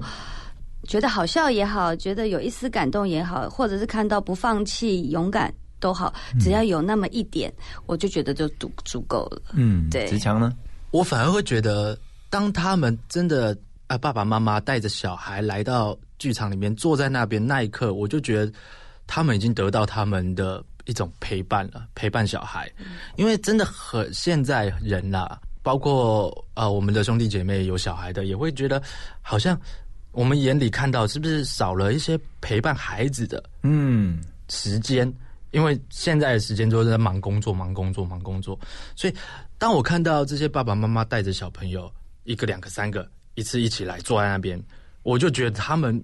觉得好笑也好，觉得有一丝感动也好，或者是看到不放弃、勇敢都好，只要有那么一点，我就觉得就足足够了。嗯，对子强呢？我反而会觉得，当他们真的啊，爸爸妈妈带着小孩来到剧场里面，坐在那边那一刻，我就觉得他们已经得到他们的一种陪伴了，陪伴小孩。因为真的很现在人呐、包括呃我们的兄弟姐妹有小孩的，也会觉得好像我们眼里看到是不是少了一些陪伴孩子的嗯，时间，因为现在的时间都在忙工作、忙工作、忙工作，所以当我看到这些爸爸妈妈带着小朋友一个、两个、三个一次一起来坐在那边，我就觉得他们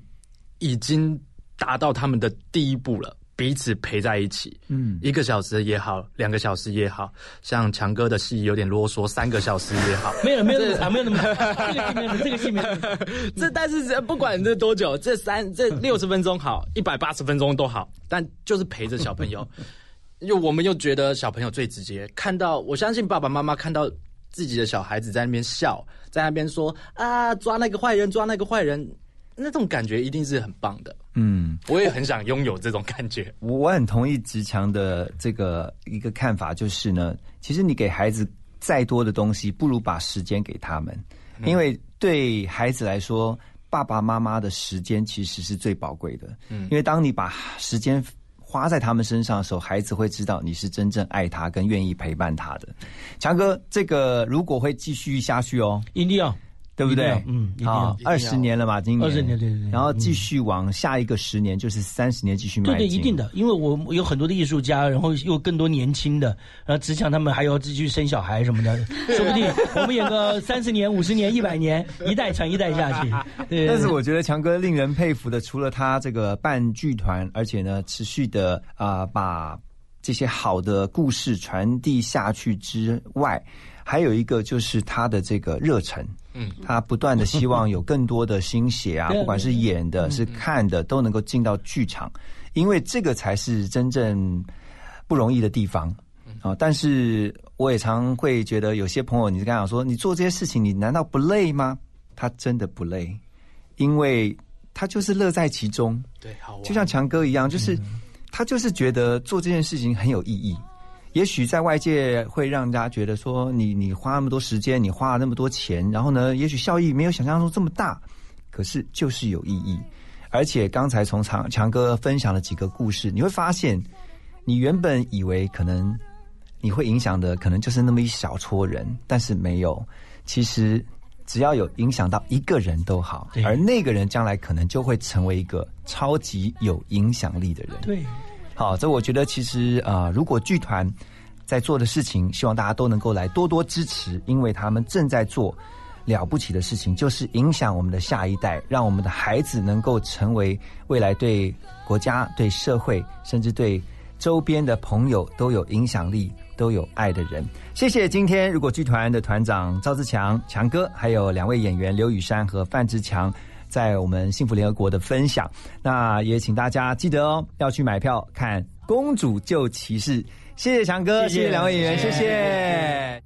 已经达到他们的第一步了。彼此陪在一起，嗯，一个小时也好，两个小时也好，像强哥的戏有点啰嗦，三个小时也好，没有没有那么长，没有那么长，这个戏没有，这个戏没有。这但是这不管这多久，这三这六十分钟好，一百八十分钟都好，但就是陪着小朋友，又我们又觉得小朋友最直接，看到我相信爸爸妈妈看到自己的小孩子在那边笑，在那边说啊抓那个坏人，抓那个坏人，那种感觉一定是很棒的。嗯，我也很想拥有这种感觉。我我很同意直强的这个一个看法，就是呢，其实你给孩子再多的东西，不如把时间给他们，因为对孩子来说，爸爸妈妈的时间其实是最宝贵的。嗯，因为当你把时间花在他们身上的时候，孩子会知道你是真正爱他跟愿意陪伴他的。强哥，这个如果会继续下去哦，一定要。对不对？嗯，好，二十年了嘛，今年。二十年，对对对，然后继续往下一个十年，就是三十年继续迈对对，一定的，因为我有很多的艺术家，然后又更多年轻的，然后只想他们还要继续生小孩什么的，说不定我们演个三十年、五十年、一百年，一代传一代下去。对，但是我觉得强哥令人佩服的，除了他这个办剧团，而且呢，持续的啊把这些好的故事传递下去之外，还有一个就是他的这个热忱。嗯，他不断的希望有更多的心血啊，不管是演的、是看的，都能够进到剧场，因为这个才是真正不容易的地方啊。但是我也常会觉得，有些朋友，你刚讲说，你做这些事情，你难道不累吗？他真的不累，因为他就是乐在其中。对，好，就像强哥一样，就是他就是觉得做这件事情很有意义。也许在外界会让人家觉得说，你你花那么多时间，你花了那么多钱，然后呢，也许效益没有想象中这么大，可是就是有意义。而且刚才从强强哥分享了几个故事，你会发现，你原本以为可能你会影响的，可能就是那么一小撮人，但是没有。其实只要有影响到一个人都好，而那个人将来可能就会成为一个超级有影响力的人。对。好，这我觉得其实啊，如果剧团在做的事情，希望大家都能够来多多支持，因为他们正在做了不起的事情，就是影响我们的下一代，让我们的孩子能够成为未来对国家、对社会，甚至对周边的朋友都有影响力、都有爱的人。谢谢今天如果剧团的团长赵志强强哥，还有两位演员刘雨山和范志强。在我们幸福联合国的分享，那也请大家记得哦，要去买票看《公主救骑士》。谢谢强哥，谢谢两位演员，谢谢。